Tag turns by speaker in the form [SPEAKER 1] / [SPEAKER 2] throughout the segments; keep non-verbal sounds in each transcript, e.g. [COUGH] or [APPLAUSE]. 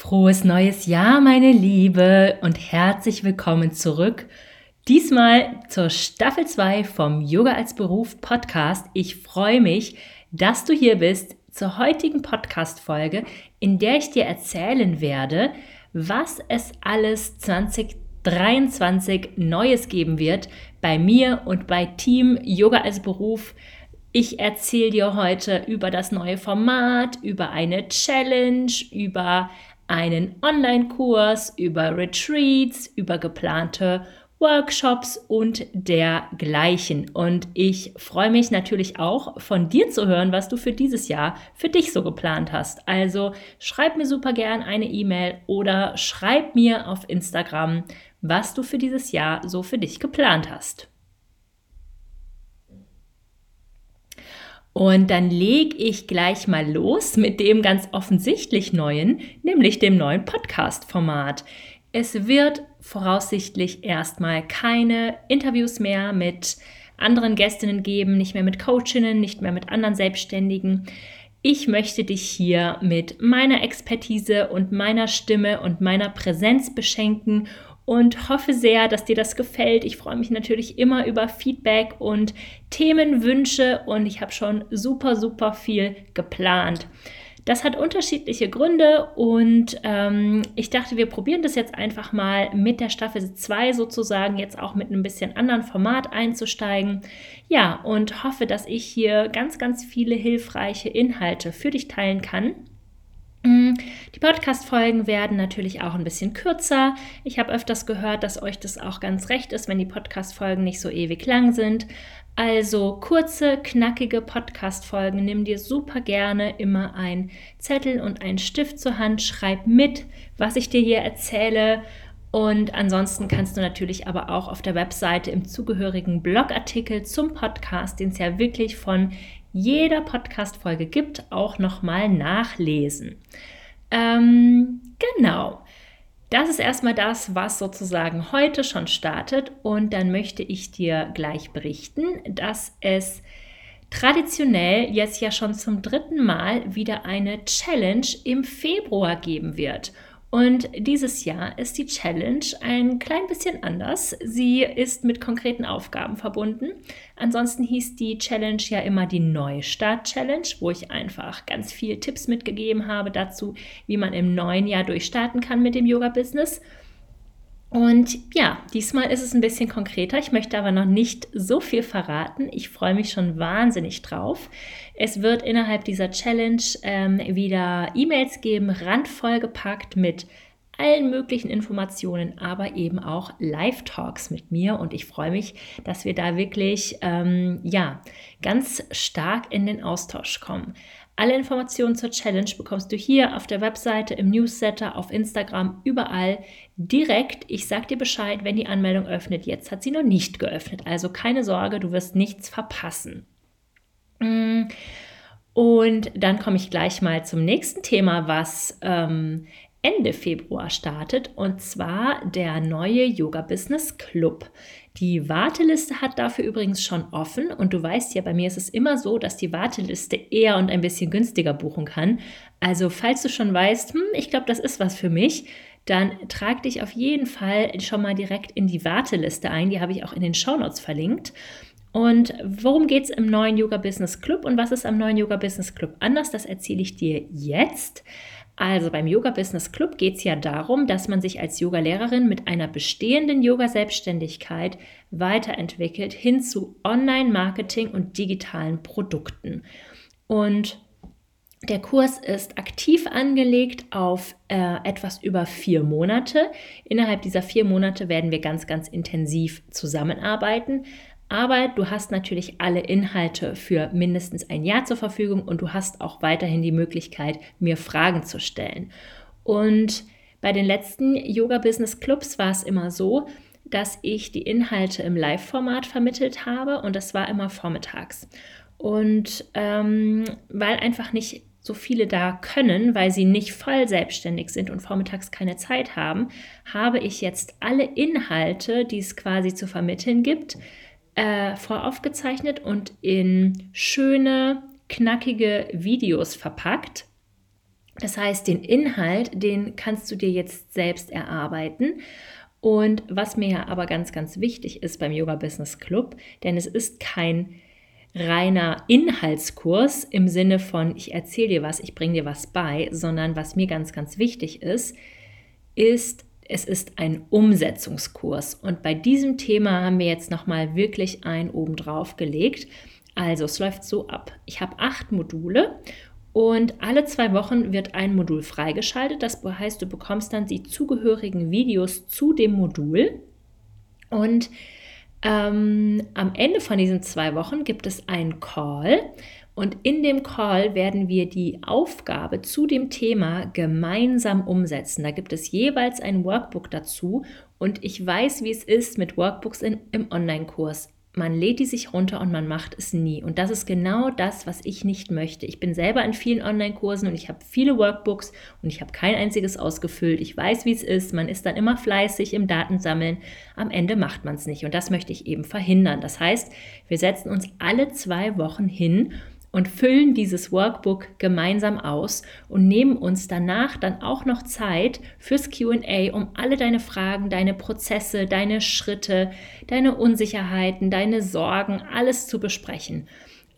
[SPEAKER 1] Frohes neues Jahr, meine Liebe, und herzlich willkommen zurück. Diesmal zur Staffel 2 vom Yoga als Beruf Podcast. Ich freue mich, dass du hier bist zur heutigen Podcast-Folge, in der ich dir erzählen werde, was es alles 2023 Neues geben wird bei mir und bei Team Yoga als Beruf. Ich erzähle dir heute über das neue Format, über eine Challenge, über einen Online-Kurs, über Retreats, über geplante Workshops und dergleichen. Und ich freue mich natürlich auch von dir zu hören, was du für dieses Jahr für dich so geplant hast. Also schreib mir super gern eine E-Mail oder schreib mir auf Instagram, was du für dieses Jahr so für dich geplant hast. Und dann lege ich gleich mal los mit dem ganz offensichtlich neuen, nämlich dem neuen Podcast-Format. Es wird voraussichtlich erstmal keine Interviews mehr mit anderen Gästinnen geben, nicht mehr mit Coachinnen, nicht mehr mit anderen Selbstständigen. Ich möchte dich hier mit meiner Expertise und meiner Stimme und meiner Präsenz beschenken und hoffe sehr, dass dir das gefällt. Ich freue mich natürlich immer über Feedback und Themenwünsche und ich habe schon super, super viel geplant. Das hat unterschiedliche Gründe und ähm, ich dachte, wir probieren das jetzt einfach mal mit der Staffel 2 sozusagen, jetzt auch mit einem bisschen anderen Format einzusteigen. Ja, und hoffe, dass ich hier ganz, ganz viele hilfreiche Inhalte für dich teilen kann. Mm, die Podcast-Folgen werden natürlich auch ein bisschen kürzer. Ich habe öfters gehört, dass euch das auch ganz recht ist, wenn die Podcast-Folgen nicht so ewig lang sind. Also kurze, knackige Podcast-Folgen. Nimm dir super gerne immer ein Zettel und einen Stift zur Hand. Schreib mit, was ich dir hier erzähle. Und ansonsten kannst du natürlich aber auch auf der Webseite im zugehörigen Blogartikel zum Podcast, den es ja wirklich von jeder Podcast-Folge gibt, auch nochmal nachlesen. Ähm, genau. Das ist erstmal das, was sozusagen heute schon startet. Und dann möchte ich dir gleich berichten, dass es traditionell jetzt ja schon zum dritten Mal wieder eine Challenge im Februar geben wird. Und dieses Jahr ist die Challenge ein klein bisschen anders. Sie ist mit konkreten Aufgaben verbunden. Ansonsten hieß die Challenge ja immer die Neustart-Challenge, wo ich einfach ganz viel Tipps mitgegeben habe dazu, wie man im neuen Jahr durchstarten kann mit dem Yoga-Business. Und ja, diesmal ist es ein bisschen konkreter. Ich möchte aber noch nicht so viel verraten. Ich freue mich schon wahnsinnig drauf. Es wird innerhalb dieser Challenge ähm, wieder E-Mails geben, randvoll gepackt mit allen möglichen Informationen, aber eben auch Live-Talks mit mir. Und ich freue mich, dass wir da wirklich ähm, ja, ganz stark in den Austausch kommen. Alle Informationen zur Challenge bekommst du hier auf der Webseite, im Newsletter, auf Instagram, überall direkt. Ich sag dir Bescheid, wenn die Anmeldung öffnet. Jetzt hat sie noch nicht geöffnet. Also keine Sorge, du wirst nichts verpassen. Mm. Und dann komme ich gleich mal zum nächsten Thema, was ähm, Ende Februar startet, und zwar der neue Yoga Business Club. Die Warteliste hat dafür übrigens schon offen und du weißt ja, bei mir ist es immer so, dass die Warteliste eher und ein bisschen günstiger buchen kann. Also falls du schon weißt, hm, ich glaube, das ist was für mich, dann trag dich auf jeden Fall schon mal direkt in die Warteliste ein. Die habe ich auch in den Shownotes verlinkt. Und worum geht es im neuen Yoga Business Club und was ist am neuen Yoga Business Club anders? Das erzähle ich dir jetzt. Also beim Yoga Business Club geht es ja darum, dass man sich als Yogalehrerin mit einer bestehenden Yoga-Selbstständigkeit weiterentwickelt hin zu Online-Marketing und digitalen Produkten. Und der Kurs ist aktiv angelegt auf äh, etwas über vier Monate. Innerhalb dieser vier Monate werden wir ganz, ganz intensiv zusammenarbeiten. Aber du hast natürlich alle Inhalte für mindestens ein Jahr zur Verfügung und du hast auch weiterhin die Möglichkeit, mir Fragen zu stellen. Und bei den letzten Yoga Business Clubs war es immer so, dass ich die Inhalte im Live-Format vermittelt habe und das war immer vormittags. Und ähm, weil einfach nicht so viele da können, weil sie nicht voll selbstständig sind und vormittags keine Zeit haben, habe ich jetzt alle Inhalte, die es quasi zu vermitteln gibt, äh, voraufgezeichnet und in schöne, knackige Videos verpackt. Das heißt, den Inhalt, den kannst du dir jetzt selbst erarbeiten. Und was mir ja aber ganz, ganz wichtig ist beim Yoga Business Club, denn es ist kein reiner Inhaltskurs im Sinne von, ich erzähle dir was, ich bringe dir was bei, sondern was mir ganz, ganz wichtig ist, ist, es ist ein Umsetzungskurs. Und bei diesem Thema haben wir jetzt nochmal wirklich ein obendrauf gelegt. Also es läuft so ab. Ich habe acht Module und alle zwei Wochen wird ein Modul freigeschaltet. Das heißt, du bekommst dann die zugehörigen Videos zu dem Modul. Und ähm, am Ende von diesen zwei Wochen gibt es einen Call. Und in dem Call werden wir die Aufgabe zu dem Thema gemeinsam umsetzen. Da gibt es jeweils ein Workbook dazu. Und ich weiß, wie es ist mit Workbooks in, im Online-Kurs man lädt die sich runter und man macht es nie. Und das ist genau das, was ich nicht möchte. Ich bin selber in vielen Online-Kursen und ich habe viele Workbooks und ich habe kein einziges ausgefüllt. Ich weiß, wie es ist. Man ist dann immer fleißig im Datensammeln. Am Ende macht man es nicht. Und das möchte ich eben verhindern. Das heißt, wir setzen uns alle zwei Wochen hin und füllen dieses Workbook gemeinsam aus und nehmen uns danach dann auch noch Zeit fürs QA, um alle deine Fragen, deine Prozesse, deine Schritte, deine Unsicherheiten, deine Sorgen, alles zu besprechen.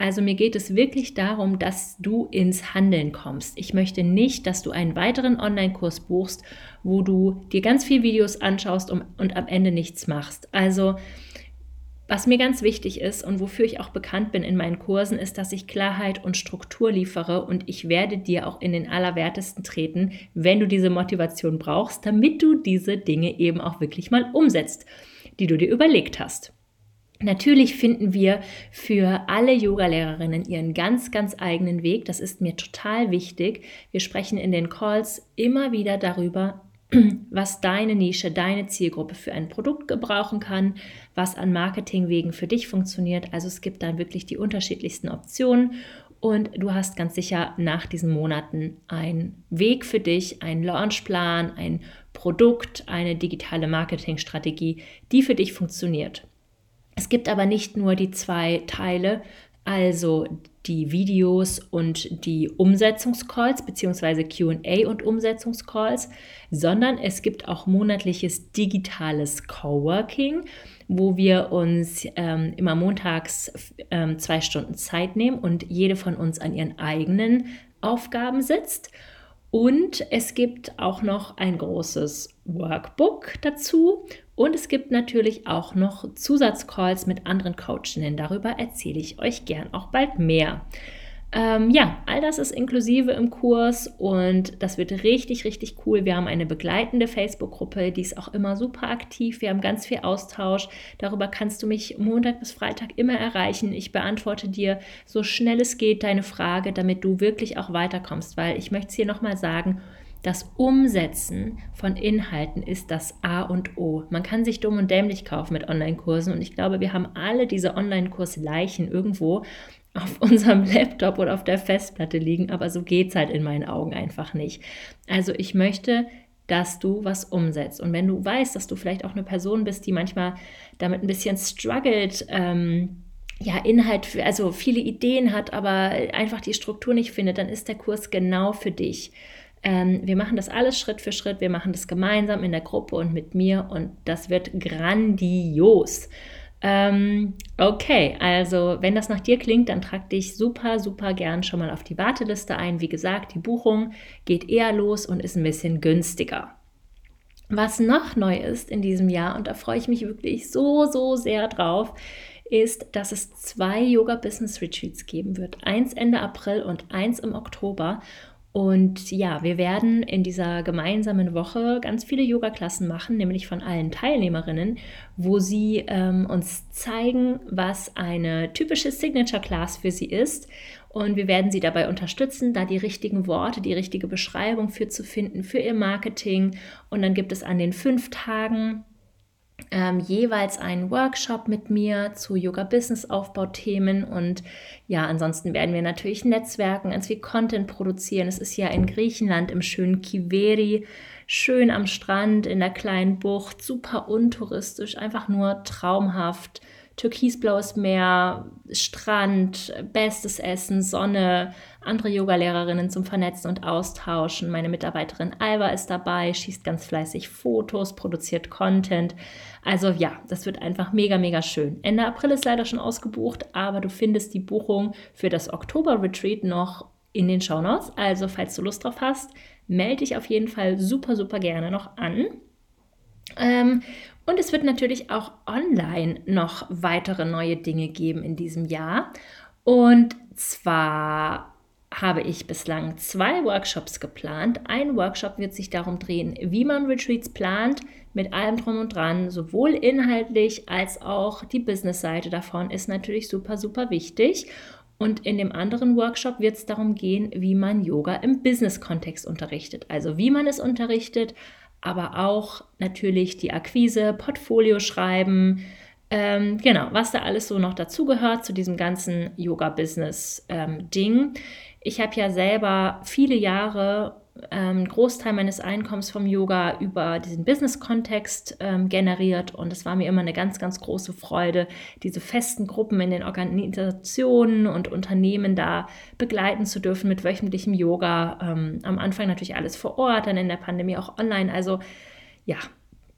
[SPEAKER 1] Also mir geht es wirklich darum, dass du ins Handeln kommst. Ich möchte nicht, dass du einen weiteren Online-Kurs buchst, wo du dir ganz viele Videos anschaust und, am Ende nichts machst. Also was mir ganz wichtig ist und wofür ich auch bekannt bin in meinen Kursen, ist, dass ich Klarheit und Struktur liefere und ich werde dir auch in den Allerwertesten treten, wenn du diese Motivation brauchst, damit du diese Dinge eben auch wirklich mal umsetzt, die du dir überlegt hast. Natürlich finden wir für alle Yogalehrerinnen ihren ganz, ganz eigenen Weg. Das ist mir total wichtig. Wir sprechen in den Calls immer wieder darüber, was deine Nische, deine Zielgruppe für ein Produkt gebrauchen kann, was an Marketingwegen für dich funktioniert. Also es gibt dann wirklich die unterschiedlichsten Optionen und du hast ganz sicher nach diesen Monaten einen Weg für dich, einen Launchplan, ein Produkt, eine digitale Marketingstrategie, die für dich funktioniert. Es gibt aber nicht nur die zwei Teile, also die Videos und die Umsetzungscalls bzw. QA und Umsetzungscalls, sondern es gibt auch monatliches digitales Coworking, wo wir uns ähm, immer montags ähm, zwei Stunden Zeit nehmen und jede von uns an ihren eigenen Aufgaben sitzt. Und es gibt auch noch ein großes Workbook dazu und es gibt natürlich auch noch Zusatzcalls mit anderen Coachinnen. Darüber erzähle ich euch gern auch bald mehr. Ähm, ja, all das ist inklusive im Kurs und das wird richtig, richtig cool. Wir haben eine begleitende Facebook-Gruppe, die ist auch immer super aktiv. Wir haben ganz viel Austausch. Darüber kannst du mich Montag bis Freitag immer erreichen. Ich beantworte dir so schnell es geht deine Frage, damit du wirklich auch weiterkommst, weil ich möchte es hier nochmal sagen, das Umsetzen von Inhalten ist das A und O. Man kann sich dumm und dämlich kaufen mit Online-Kursen und ich glaube, wir haben alle diese Online-Kurs-Leichen irgendwo auf [LAUGHS] unserem Laptop oder auf der Festplatte liegen, aber so geht es halt in meinen Augen einfach nicht. Also ich möchte, dass du was umsetzt. Und wenn du weißt, dass du vielleicht auch eine Person bist, die manchmal damit ein bisschen struggelt, ähm, ja, Inhalt, also viele Ideen hat, aber einfach die Struktur nicht findet, dann ist der Kurs genau für dich. Ähm, wir machen das alles Schritt für Schritt. Wir machen das gemeinsam in der Gruppe und mit mir und das wird grandios. Ähm, okay, also wenn das nach dir klingt, dann trag dich super, super gern schon mal auf die Warteliste ein. Wie gesagt, die Buchung geht eher los und ist ein bisschen günstiger. Was noch neu ist in diesem Jahr, und da freue ich mich wirklich so, so sehr drauf, ist, dass es zwei Yoga Business Retreats geben wird. Eins Ende April und eins im Oktober. Und ja, wir werden in dieser gemeinsamen Woche ganz viele Yoga-Klassen machen, nämlich von allen Teilnehmerinnen, wo sie ähm, uns zeigen, was eine typische Signature-Class für sie ist. Und wir werden sie dabei unterstützen, da die richtigen Worte, die richtige Beschreibung für zu finden, für ihr Marketing. Und dann gibt es an den fünf Tagen ähm, jeweils einen Workshop mit mir zu Yoga-Business-Aufbau-Themen und ja, ansonsten werden wir natürlich Netzwerken, ganz viel Content produzieren. Es ist ja in Griechenland im schönen Kiveri, schön am Strand in der kleinen Bucht, super untouristisch, einfach nur traumhaft türkisblaues Meer, Strand, bestes Essen, Sonne, andere Yogalehrerinnen zum Vernetzen und Austauschen. Meine Mitarbeiterin Alba ist dabei, schießt ganz fleißig Fotos, produziert Content. Also ja, das wird einfach mega, mega schön. Ende April ist leider schon ausgebucht, aber du findest die Buchung für das Oktober-Retreat noch in den Shownotes. Also falls du Lust drauf hast, melde dich auf jeden Fall super, super gerne noch an. Ähm, und es wird natürlich auch online noch weitere neue Dinge geben in diesem Jahr. Und zwar habe ich bislang zwei Workshops geplant. Ein Workshop wird sich darum drehen, wie man Retreats plant, mit allem drum und dran, sowohl inhaltlich als auch die Business-Seite davon ist natürlich super, super wichtig. Und in dem anderen Workshop wird es darum gehen, wie man Yoga im Business-Kontext unterrichtet. Also wie man es unterrichtet, aber auch natürlich die Akquise, Portfolio schreiben, ähm, genau, was da alles so noch dazugehört zu diesem ganzen Yoga-Business-Ding. Ähm, ich habe ja selber viele Jahre ähm, Großteil meines Einkommens vom Yoga über diesen Business-Kontext ähm, generiert und es war mir immer eine ganz, ganz große Freude, diese festen Gruppen in den Organisationen und Unternehmen da begleiten zu dürfen mit wöchentlichem Yoga. Ähm, am Anfang natürlich alles vor Ort, dann in der Pandemie auch online. Also ja,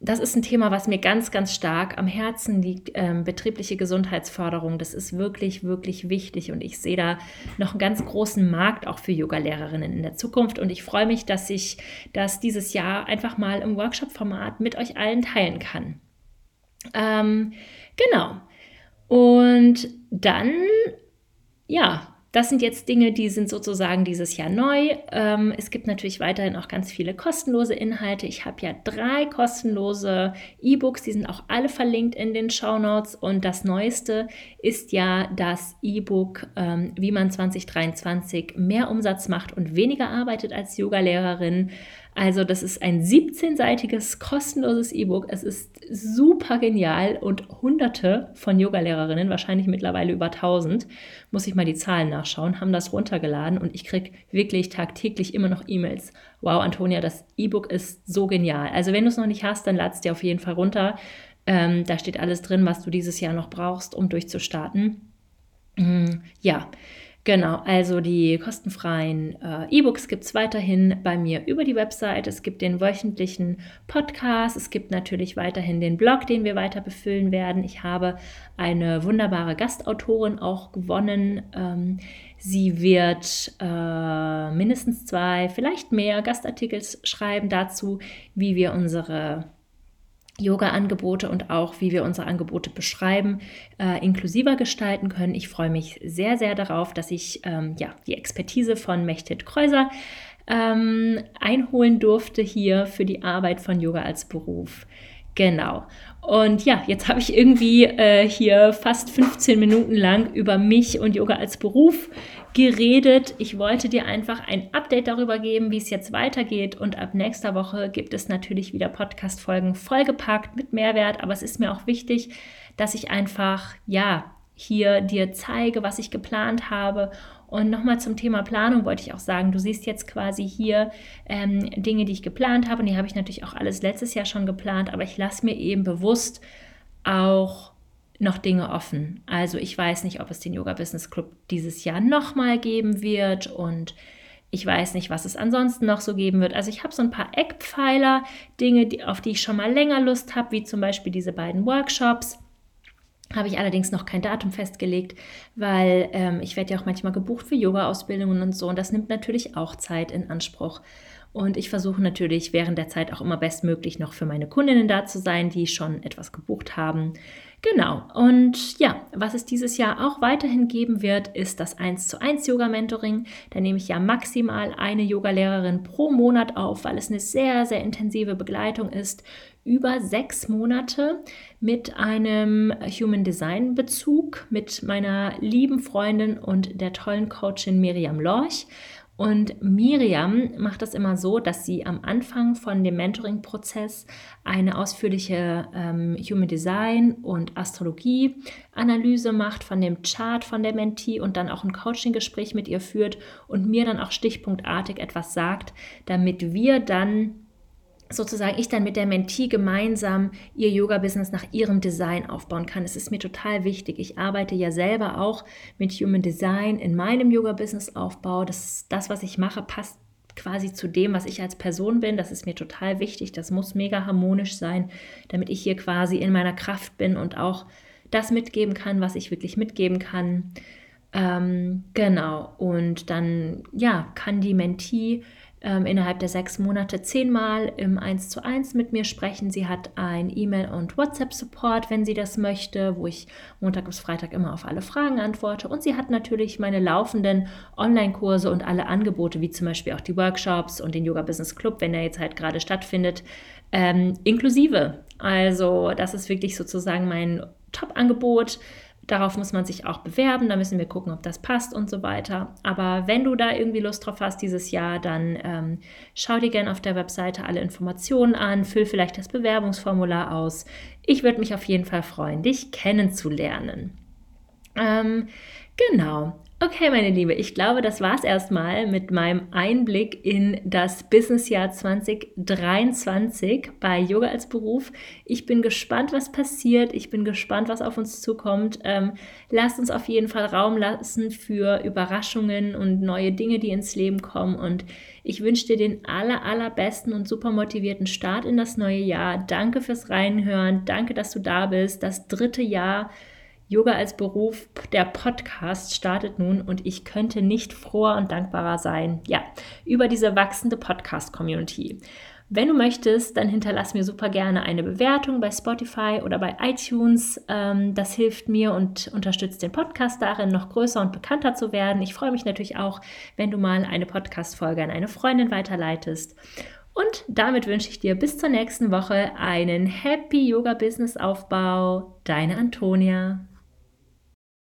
[SPEAKER 1] das ist ein Thema, was mir ganz, ganz stark am Herzen liegt. Ähm, betriebliche Gesundheitsförderung, das ist wirklich, wirklich wichtig. Und ich sehe da noch einen ganz großen Markt auch für Yoga-Lehrerinnen in der Zukunft. Und ich freue mich, dass ich das dieses Jahr einfach mal im Workshop-Format mit euch allen teilen kann. Ähm, genau. Und dann, ja, das sind jetzt Dinge, die sind sozusagen dieses Jahr neu. Ähm, es gibt natürlich weiterhin auch ganz viele kostenlose Inhalte. Ich habe ja drei kostenlose E-Books, die sind auch alle verlinkt in den Show Notes. Und das Neueste ist ja das E-Book, ähm, wie man 2023 mehr Umsatz macht und weniger arbeitet als Yogalehrerin. Also das ist ein 17-seitiges kostenloses E-Book. Es ist super genial und hunderte von Yogalehrerinnen, wahrscheinlich mittlerweile über 1000, muss ich mal die Zahlen nachschauen, haben das runtergeladen und ich kriege wirklich tagtäglich immer noch E-Mails. Wow, Antonia, das E-Book ist so genial. Also wenn du es noch nicht hast, dann lad es dir auf jeden Fall runter. Ähm, da steht alles drin, was du dieses Jahr noch brauchst, um durchzustarten. Mm, ja, Genau, also die kostenfreien äh, E-Books gibt es weiterhin bei mir über die Website. Es gibt den wöchentlichen Podcast. Es gibt natürlich weiterhin den Blog, den wir weiter befüllen werden. Ich habe eine wunderbare Gastautorin auch gewonnen. Ähm, sie wird äh, mindestens zwei, vielleicht mehr Gastartikel schreiben dazu, wie wir unsere Yoga-Angebote und auch, wie wir unsere Angebote beschreiben, äh, inklusiver gestalten können. Ich freue mich sehr, sehr darauf, dass ich ähm, ja, die Expertise von Mechtet Kreuser ähm, einholen durfte hier für die Arbeit von Yoga als Beruf. Genau. Und ja, jetzt habe ich irgendwie äh, hier fast 15 Minuten lang über mich und Yoga als Beruf geredet. Ich wollte dir einfach ein Update darüber geben, wie es jetzt weitergeht. Und ab nächster Woche gibt es natürlich wieder Podcast-Folgen vollgepackt mit Mehrwert. Aber es ist mir auch wichtig, dass ich einfach, ja, hier dir zeige, was ich geplant habe. Und nochmal zum Thema Planung wollte ich auch sagen, du siehst jetzt quasi hier ähm, Dinge, die ich geplant habe. Und die habe ich natürlich auch alles letztes Jahr schon geplant. Aber ich lasse mir eben bewusst auch noch Dinge offen. Also ich weiß nicht, ob es den Yoga Business Club dieses Jahr nochmal geben wird und ich weiß nicht, was es ansonsten noch so geben wird. Also ich habe so ein paar Eckpfeiler, Dinge, die, auf die ich schon mal länger Lust habe, wie zum Beispiel diese beiden Workshops. Habe ich allerdings noch kein Datum festgelegt, weil ähm, ich werde ja auch manchmal gebucht für Yoga-Ausbildungen und so. Und das nimmt natürlich auch Zeit in Anspruch. Und ich versuche natürlich während der Zeit auch immer bestmöglich noch für meine Kundinnen da zu sein, die schon etwas gebucht haben. Genau. Und ja, was es dieses Jahr auch weiterhin geben wird, ist das 1 zu 1 Yoga Mentoring. Da nehme ich ja maximal eine Yogalehrerin pro Monat auf, weil es eine sehr, sehr intensive Begleitung ist über sechs Monate mit einem Human Design Bezug mit meiner lieben Freundin und der tollen Coachin Miriam Lorch. Und Miriam macht das immer so, dass sie am Anfang von dem Mentoring-Prozess eine ausführliche ähm, Human Design und Astrologie-Analyse macht von dem Chart von der Mentee und dann auch ein Coaching-Gespräch mit ihr führt und mir dann auch stichpunktartig etwas sagt, damit wir dann sozusagen ich dann mit der Mentee gemeinsam ihr Yoga-Business nach ihrem Design aufbauen kann. Es ist mir total wichtig. Ich arbeite ja selber auch mit Human Design in meinem Yoga-Business-Aufbau. Das, das, was ich mache, passt quasi zu dem, was ich als Person bin. Das ist mir total wichtig. Das muss mega harmonisch sein, damit ich hier quasi in meiner Kraft bin und auch das mitgeben kann, was ich wirklich mitgeben kann. Ähm, genau. Und dann, ja, kann die Mentee ähm, innerhalb der sechs Monate zehnmal im 1 zu 1 mit mir sprechen. Sie hat ein E-Mail- und WhatsApp-Support, wenn sie das möchte, wo ich Montag bis Freitag immer auf alle Fragen antworte. Und sie hat natürlich meine laufenden Online-Kurse und alle Angebote, wie zum Beispiel auch die Workshops und den Yoga Business Club, wenn der jetzt halt gerade stattfindet, ähm, inklusive. Also das ist wirklich sozusagen mein Top-Angebot. Darauf muss man sich auch bewerben, da müssen wir gucken, ob das passt und so weiter. Aber wenn du da irgendwie Lust drauf hast dieses Jahr, dann ähm, schau dir gerne auf der Webseite alle Informationen an, füll vielleicht das Bewerbungsformular aus. Ich würde mich auf jeden Fall freuen, dich kennenzulernen. Ähm, genau. Okay, meine Liebe, ich glaube, das war es erstmal mit meinem Einblick in das Businessjahr 2023 bei Yoga als Beruf. Ich bin gespannt, was passiert. Ich bin gespannt, was auf uns zukommt. Ähm, lasst uns auf jeden Fall Raum lassen für Überraschungen und neue Dinge, die ins Leben kommen. Und ich wünsche dir den aller, allerbesten und super motivierten Start in das neue Jahr. Danke fürs Reinhören. Danke, dass du da bist. Das dritte Jahr Yoga als Beruf, der Podcast startet nun und ich könnte nicht froher und dankbarer sein, ja, über diese wachsende Podcast-Community. Wenn du möchtest, dann hinterlass mir super gerne eine Bewertung bei Spotify oder bei iTunes. Ähm, das hilft mir und unterstützt den Podcast darin, noch größer und bekannter zu werden. Ich freue mich natürlich auch, wenn du mal eine Podcast-Folge an eine Freundin weiterleitest. Und damit wünsche ich dir bis zur nächsten Woche einen Happy Yoga Business Aufbau. Deine Antonia.